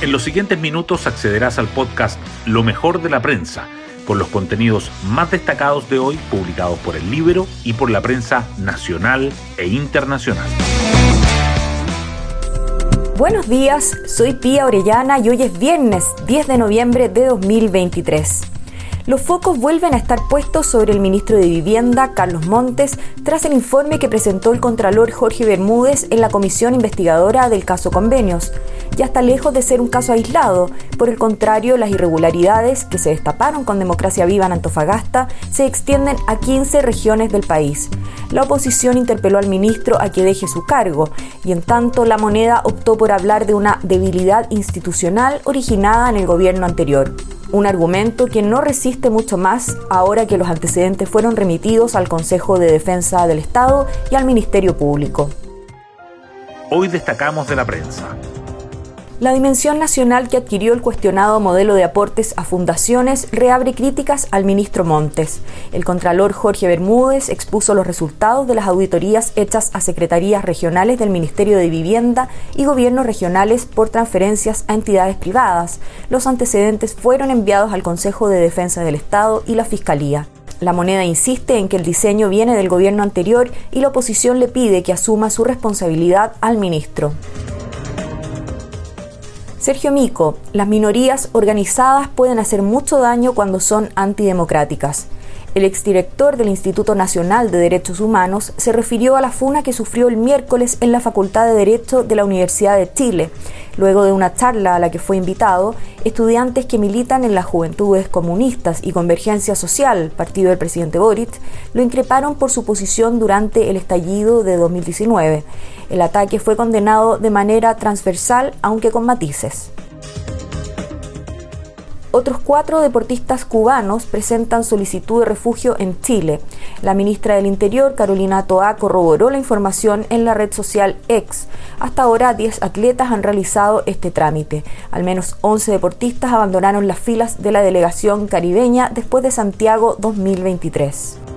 En los siguientes minutos accederás al podcast Lo mejor de la prensa, con los contenidos más destacados de hoy publicados por el libro y por la prensa nacional e internacional. Buenos días, soy Pía Orellana y hoy es viernes 10 de noviembre de 2023. Los focos vuelven a estar puestos sobre el ministro de Vivienda, Carlos Montes, tras el informe que presentó el contralor Jorge Bermúdez en la comisión investigadora del caso Convenios. Ya está lejos de ser un caso aislado. Por el contrario, las irregularidades que se destaparon con Democracia Viva en Antofagasta se extienden a 15 regiones del país. La oposición interpeló al ministro a que deje su cargo y en tanto la moneda optó por hablar de una debilidad institucional originada en el gobierno anterior un argumento que no resiste mucho más ahora que los antecedentes fueron remitidos al Consejo de Defensa del Estado y al Ministerio Público. Hoy destacamos de la prensa. La dimensión nacional que adquirió el cuestionado modelo de aportes a fundaciones reabre críticas al ministro Montes. El contralor Jorge Bermúdez expuso los resultados de las auditorías hechas a secretarías regionales del Ministerio de Vivienda y gobiernos regionales por transferencias a entidades privadas. Los antecedentes fueron enviados al Consejo de Defensa del Estado y la Fiscalía. La moneda insiste en que el diseño viene del gobierno anterior y la oposición le pide que asuma su responsabilidad al ministro. Sergio Mico, las minorías organizadas pueden hacer mucho daño cuando son antidemocráticas. El exdirector del Instituto Nacional de Derechos Humanos se refirió a la funa que sufrió el miércoles en la Facultad de Derecho de la Universidad de Chile, luego de una charla a la que fue invitado, estudiantes que militan en las Juventudes Comunistas y Convergencia Social, partido del presidente Boric, lo increparon por su posición durante el estallido de 2019. El ataque fue condenado de manera transversal, aunque con matices. Otros cuatro deportistas cubanos presentan solicitud de refugio en Chile. La ministra del Interior, Carolina Toa, corroboró la información en la red social X. Hasta ahora, 10 atletas han realizado este trámite. Al menos 11 deportistas abandonaron las filas de la delegación caribeña después de Santiago 2023.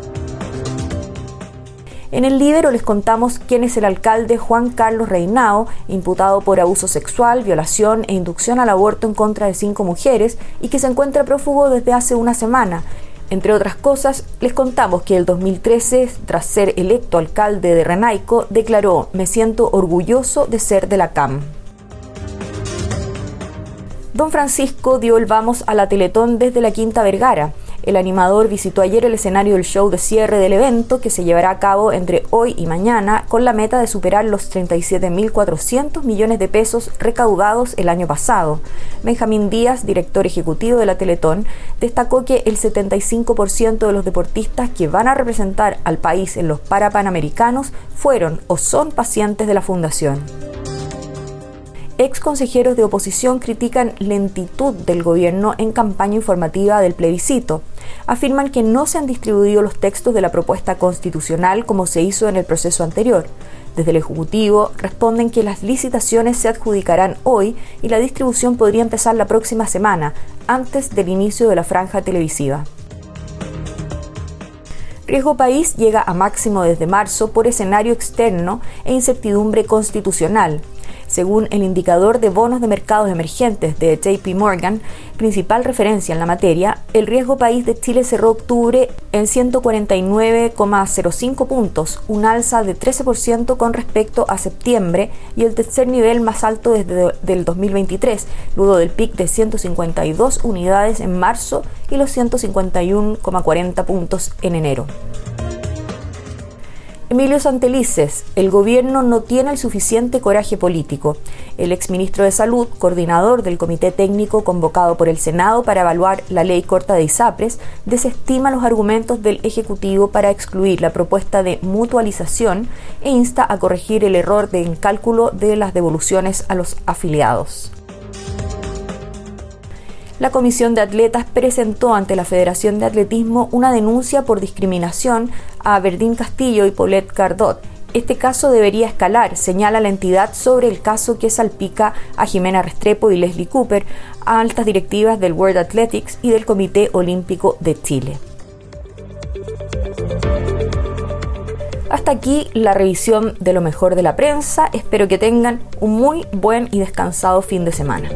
En el libro les contamos quién es el alcalde Juan Carlos Reinao, imputado por abuso sexual, violación e inducción al aborto en contra de cinco mujeres y que se encuentra prófugo desde hace una semana. Entre otras cosas, les contamos que el 2013, tras ser electo alcalde de Renaico, declaró, me siento orgulloso de ser de la CAM. Don Francisco dio el vamos a la Teletón desde la Quinta Vergara. El animador visitó ayer el escenario del show de cierre del evento que se llevará a cabo entre hoy y mañana con la meta de superar los 37.400 millones de pesos recaudados el año pasado. Benjamín Díaz, director ejecutivo de la Teletón, destacó que el 75% de los deportistas que van a representar al país en los Parapanamericanos fueron o son pacientes de la fundación. Ex consejeros de oposición critican lentitud del gobierno en campaña informativa del plebiscito. Afirman que no se han distribuido los textos de la propuesta constitucional como se hizo en el proceso anterior. Desde el Ejecutivo responden que las licitaciones se adjudicarán hoy y la distribución podría empezar la próxima semana, antes del inicio de la franja televisiva. Riesgo País llega a máximo desde marzo por escenario externo e incertidumbre constitucional. Según el indicador de bonos de mercados emergentes de JP Morgan, principal referencia en la materia, el riesgo país de Chile cerró octubre en 149,05 puntos, un alza de 13% con respecto a septiembre y el tercer nivel más alto desde el 2023, luego del pic de 152 unidades en marzo y los 151,40 puntos en enero. Emilio Santelices, el gobierno no tiene el suficiente coraje político. El exministro de Salud, coordinador del comité técnico convocado por el Senado para evaluar la ley corta de ISAPRES, desestima los argumentos del Ejecutivo para excluir la propuesta de mutualización e insta a corregir el error de cálculo de las devoluciones a los afiliados la Comisión de Atletas presentó ante la Federación de Atletismo una denuncia por discriminación a Verdín Castillo y Paulette Cardot. Este caso debería escalar, señala la entidad sobre el caso que salpica a Jimena Restrepo y Leslie Cooper, a altas directivas del World Athletics y del Comité Olímpico de Chile. Hasta aquí la revisión de lo mejor de la prensa. Espero que tengan un muy buen y descansado fin de semana.